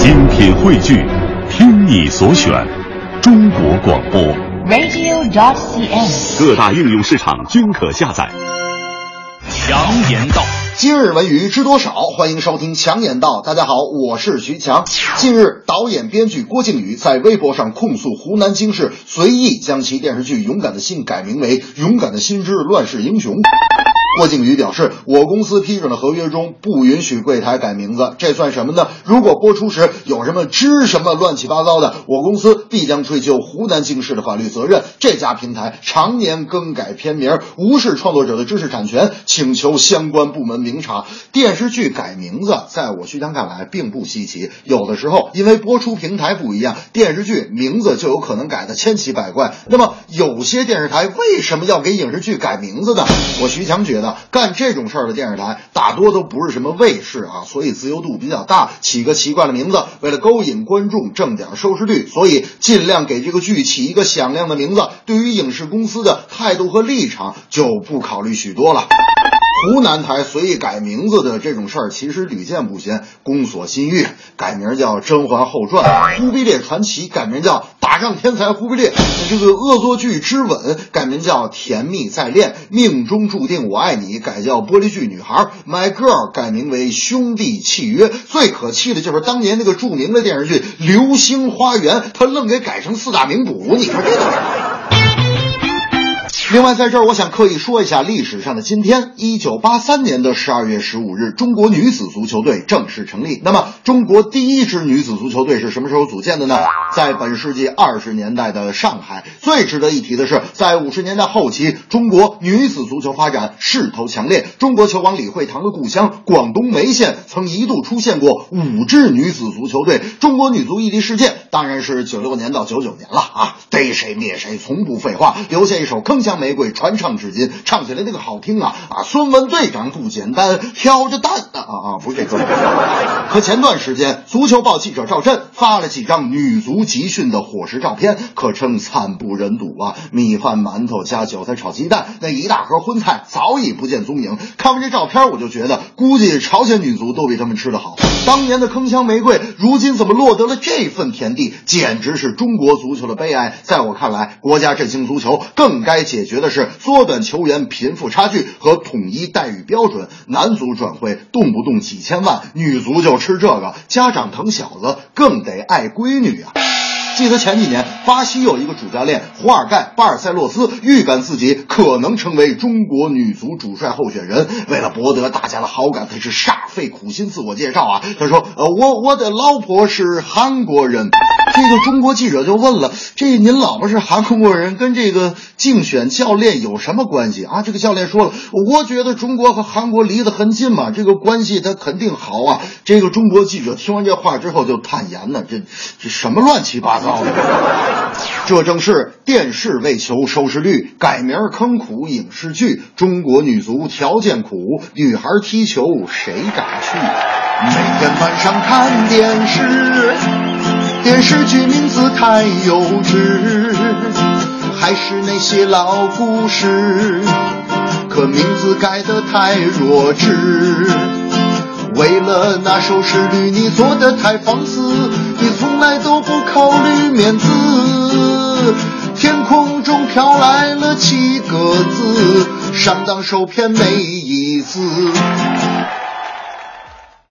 品汇聚，听你所选，中国广播。radio.cn。各大应用市场均可下载。强言道，今日文娱知多少？欢迎收听强言道。大家好，我是徐强。近日，导演编剧郭靖宇在微博上控诉湖南经视随意将其电视剧《勇敢的心》改名为《勇敢的心之乱世英雄》。郭靖宇表示，我公司批准的合约中不允许柜台改名字，这算什么呢？如果播出时有什么知什么乱七八糟的，我公司必将追究湖南经视的法律责任。这家平台常年更改片名，无视创作者的知识产权，请求相关部门明察。电视剧改名字，在我徐强看来并不稀奇，有的时候因为播出平台不一样，电视剧名字就有可能改的千奇百怪。那么，有些电视台为什么要给影视剧改名字呢？我徐强觉得。干这种事儿的电视台大多都不是什么卫视啊，所以自由度比较大，起个奇怪的名字，为了勾引观众挣点收视率，所以尽量给这个剧起一个响亮的名字。对于影视公司的态度和立场就不考虑许多了。湖南台随意改名字的这种事儿，其实屡见不鲜。宫锁心玉改名叫《甄嬛后传》，《忽必烈传奇》改名叫《上天才忽必烈》，这个恶作剧《之吻》改名叫《甜蜜再恋》，命中注定我爱你改叫《玻璃剧女孩》，《My Girl》改名为《兄弟契约》。最可气的就是当年那个著名的电视剧《流星花园》，他愣给改成四大名捕，你说这个。另外，在这儿我想刻意说一下历史上的今天，一九八三年的十二月十五日，中国女子足球队正式成立。那么，中国第一支女子足球队是什么时候组建的呢？在本世纪二十年代的上海。最值得一提的是，在五十年代后期，中国女子足球发展势头强烈。中国球王李惠堂的故乡广东梅县曾一度出现过五支女子足球队。中国女足屹立世界，当然是九六年到九九年了啊！逮谁灭谁，从不废话，留下一首铿锵。玫瑰传唱至今，唱起来那个好听啊啊！孙文队长不简单，挑着担啊啊！不是这歌。可前段时间，足球报记者赵震发了几张女足集训的伙食照片，可称惨不忍睹啊！米饭、馒头加韭菜炒鸡蛋，那一大盒荤菜早已不见踪影。看完这照片，我就觉得，估计朝鲜女足都比他们吃得好。当年的铿锵玫瑰，如今怎么落得了这份田地？简直是中国足球的悲哀。在我看来，国家振兴足球更该解决的是缩短球员贫富差距和统一待遇标准。男足转会动不动几千万，女足就吃这个，家长疼小子更得爱闺女啊！记得前几年，巴西有一个主教练胡尔盖·巴尔塞洛斯预感自己可能成为中国女足主帅候选人。为了博得大家的好感，他是煞费苦心自我介绍啊。他说：“呃，我我的老婆是韩国人。”这个中国记者就问了：“这您老婆是韩国人，跟这个竞选教练有什么关系啊？”这个教练说了：“我觉得中国和韩国离得很近嘛，这个关系他肯定好啊。”这个中国记者听完这话之后就坦言呢：“这这什么乱七八糟的！”这正是电视为求收视率，改名坑苦影视剧。中国女足条件苦，女孩踢球谁敢去？每天晚上看电视，电视剧名字太幼稚，还是那些老故事，可名字改得太弱智。为了那收视率，你做的太放肆，你从来都不考虑面子。天空中飘来了七个字，上当受骗没意思。